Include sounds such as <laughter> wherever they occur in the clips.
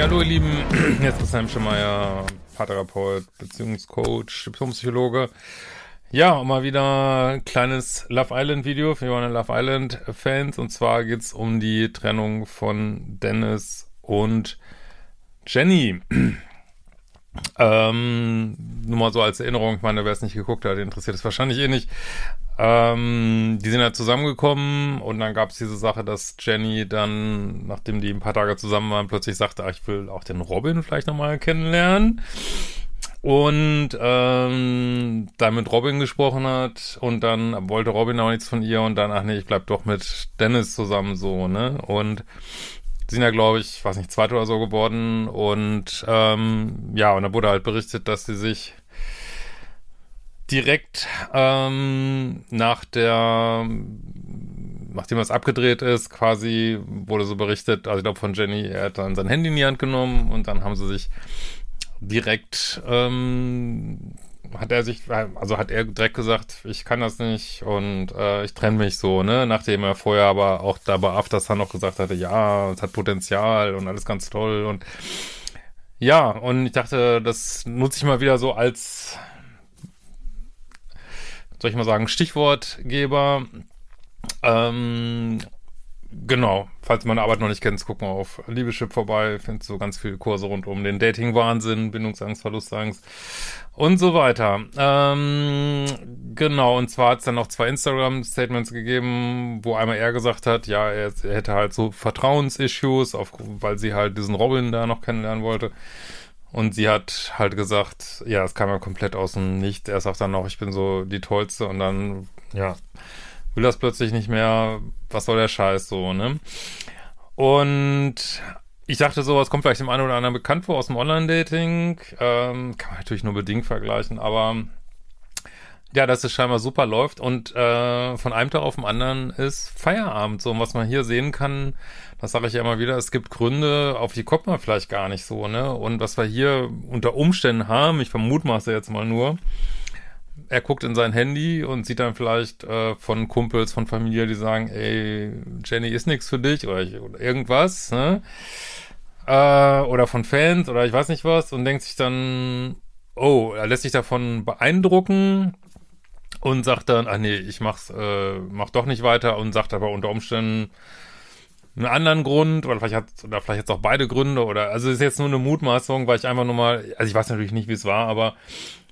Ja, hallo ihr Lieben, <clears throat> jetzt ist Sam Schemeier, Paartherapeut, Beziehungscoach, Diplompsychologe. Ja, und mal wieder ein kleines Love Island Video für meine Love Island Fans. Und zwar geht's um die Trennung von Dennis und Jenny. <clears throat> Ähm, nur mal so als Erinnerung, ich meine, wer es nicht geguckt hat, interessiert es wahrscheinlich eh nicht. Ähm, die sind halt zusammengekommen und dann gab es diese Sache, dass Jenny dann, nachdem die ein paar Tage zusammen waren, plötzlich sagte, ach, ich will auch den Robin vielleicht nochmal kennenlernen. Und ähm, dann mit Robin gesprochen hat und dann wollte Robin auch nichts von ihr und dann, ach nee, ich bleib doch mit Dennis zusammen so, ne? Und sind ja, glaube ich, weiß nicht, zweite oder so geworden. Und ähm, ja, und da wurde halt berichtet, dass sie sich direkt ähm, nach der, nachdem das abgedreht ist, quasi wurde so berichtet, also ich glaube von Jenny, er hat dann sein Handy in die Hand genommen und dann haben sie sich direkt ähm, hat er sich, also hat er direkt gesagt, ich kann das nicht und äh, ich trenne mich so, ne? Nachdem er vorher aber auch da bei Aftersun noch gesagt hatte, ja, es hat Potenzial und alles ganz toll und ja, und ich dachte, das nutze ich mal wieder so als, soll ich mal sagen, Stichwortgeber. Ähm, Genau, falls meine Arbeit noch nicht kennt, guck mal auf Liebeschip vorbei, findest so ganz viele Kurse rund um den Dating-Wahnsinn, Bindungsangst, Verlustangst und so weiter. Ähm, genau, und zwar hat es dann noch zwei Instagram-Statements gegeben, wo einmal er gesagt hat, ja, er, er hätte halt so Vertrauensissues, auf, weil sie halt diesen Robin da noch kennenlernen wollte. Und sie hat halt gesagt, ja, es kam ja komplett aus dem Nichts. Er sagt dann noch, ich bin so die Tollste und dann, ja will das plötzlich nicht mehr, was soll der Scheiß so, ne? Und ich dachte so, es kommt vielleicht dem einen oder anderen bekannt vor aus dem Online-Dating. Ähm, kann man natürlich nur bedingt vergleichen, aber ja, dass es scheinbar super läuft und äh, von einem Tag auf den anderen ist Feierabend. So, und was man hier sehen kann, das sage ich ja immer wieder, es gibt Gründe, auf die kommt man vielleicht gar nicht so, ne? Und was wir hier unter Umständen haben, ich vermutmaße jetzt mal nur, er guckt in sein Handy und sieht dann vielleicht äh, von Kumpels, von Familie, die sagen, ey, Jenny ist nichts für dich oder, ich, oder irgendwas, ne? Äh, oder von Fans oder ich weiß nicht was und denkt sich dann, oh, er lässt sich davon beeindrucken und sagt dann, ach nee, ich mach's, äh, mach doch nicht weiter und sagt aber unter Umständen einen anderen Grund oder vielleicht hat oder vielleicht jetzt auch beide Gründe oder also ist jetzt nur eine Mutmaßung, weil ich einfach nur mal, also ich weiß natürlich nicht, wie es war, aber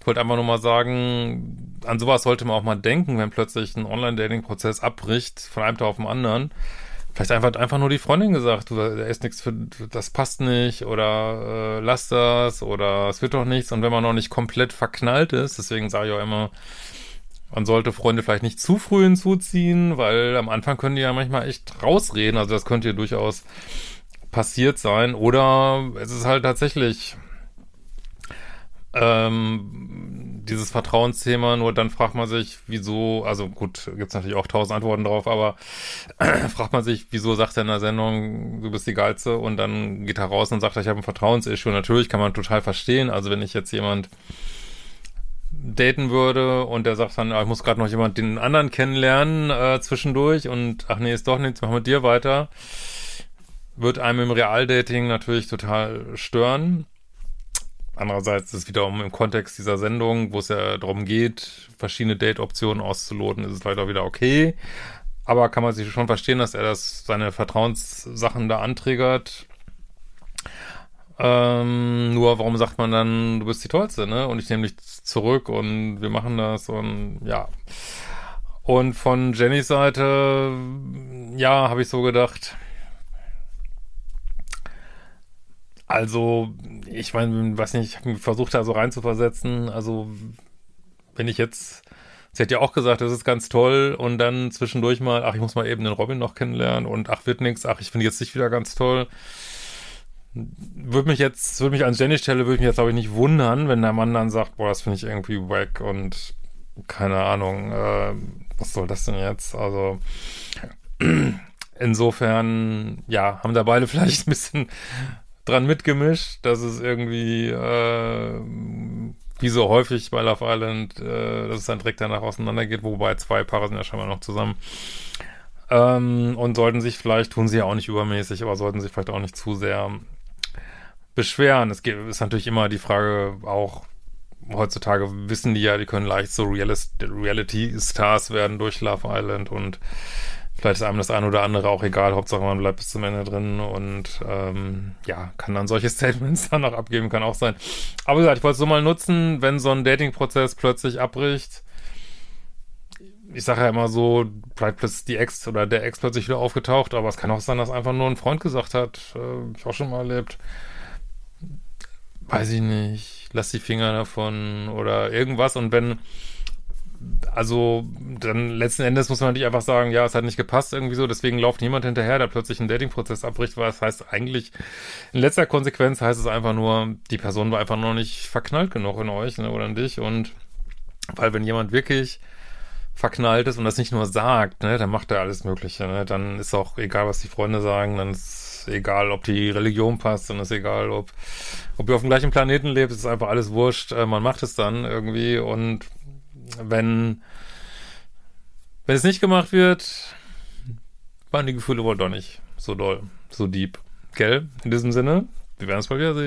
ich wollte einfach nur mal sagen, an sowas sollte man auch mal denken, wenn plötzlich ein Online-Dating-Prozess abbricht von einem Tag auf den anderen. Vielleicht einfach, einfach nur die Freundin gesagt, du, da ist nichts für, das passt nicht oder äh, lass das oder es wird doch nichts. Und wenn man noch nicht komplett verknallt ist, deswegen sage ich auch immer, man sollte Freunde vielleicht nicht zu früh hinzuziehen, weil am Anfang können die ja manchmal echt rausreden. Also das könnte ja durchaus passiert sein. Oder es ist halt tatsächlich ähm, dieses Vertrauensthema, nur dann fragt man sich, wieso, also gut, gibt's natürlich auch tausend Antworten drauf, aber <clears throat> fragt man sich, wieso sagt er in der Sendung, du bist die Geilste und dann geht er raus und sagt, ich habe ein Vertrauensissue. Natürlich kann man total verstehen, also wenn ich jetzt jemand daten würde und der sagt dann, ah, ich muss gerade noch jemand den anderen kennenlernen äh, zwischendurch und ach nee, ist doch nichts, mach mit dir weiter, wird einem im Realdating natürlich total stören. Andererseits ist es wiederum im Kontext dieser Sendung, wo es ja darum geht, verschiedene Date-Optionen auszuloten, ist es vielleicht auch wieder okay. Aber kann man sich schon verstehen, dass er das seine Vertrauenssachen da anträgert. Ähm, nur warum sagt man dann, du bist die Tollste, ne? Und ich nehme dich zurück und wir machen das und ja. Und von Jennys Seite, ja, habe ich so gedacht. Also, ich meine, weiß nicht, ich habe versucht, da so reinzuversetzen. Also, wenn ich jetzt, sie hat ja auch gesagt, das ist ganz toll und dann zwischendurch mal, ach, ich muss mal eben den Robin noch kennenlernen und ach, wird nix, ach, ich finde jetzt nicht wieder ganz toll. Würde mich jetzt, würde mich an Jenny Stelle, würde mich jetzt, glaube ich, nicht wundern, wenn der Mann dann sagt, boah, das finde ich irgendwie wack und keine Ahnung, äh, was soll das denn jetzt? Also, insofern, ja, haben da beide <laughs> vielleicht ein bisschen dran mitgemischt, dass es irgendwie, äh, wie so häufig bei Love Island, äh, dass es dann direkt danach auseinandergeht, wobei zwei Paare sind ja scheinbar noch zusammen. Ähm, und sollten sich vielleicht, tun sie ja auch nicht übermäßig, aber sollten sich vielleicht auch nicht zu sehr beschweren. Es geht, ist natürlich immer die Frage auch, heutzutage wissen die ja, die können leicht so Reality-Stars werden durch Love Island und vielleicht ist einem das eine oder andere auch egal, Hauptsache man bleibt bis zum Ende drin und ähm, ja, kann dann solche <laughs> Statements dann noch abgeben, kann auch sein. Aber wie gesagt, ich wollte es so mal nutzen, wenn so ein Dating-Prozess plötzlich abbricht. Ich sage ja immer so, vielleicht plötzlich die Ex oder der Ex plötzlich wieder aufgetaucht, aber es kann auch sein, dass einfach nur ein Freund gesagt hat, äh, ich auch schon mal erlebt, weiß ich nicht, lass die Finger davon oder irgendwas. Und wenn, also dann letzten Endes muss man natürlich einfach sagen, ja, es hat nicht gepasst irgendwie so, deswegen läuft niemand hinterher, der plötzlich einen Datingprozess abbricht, weil das heißt eigentlich, in letzter Konsequenz heißt es einfach nur, die Person war einfach noch nicht verknallt genug in euch ne, oder in dich und weil wenn jemand wirklich verknallt ist und das nicht nur sagt, ne, dann macht er alles Mögliche, ne, dann ist auch egal, was die Freunde sagen, dann ist egal, ob die Religion passt, und ist egal, ob, ob ihr auf dem gleichen Planeten lebt, ist einfach alles wurscht. Äh, man macht es dann irgendwie und wenn, wenn es nicht gemacht wird, waren die Gefühle wohl doch nicht so doll, so deep. Gell? In diesem Sinne, wir werden es mal wieder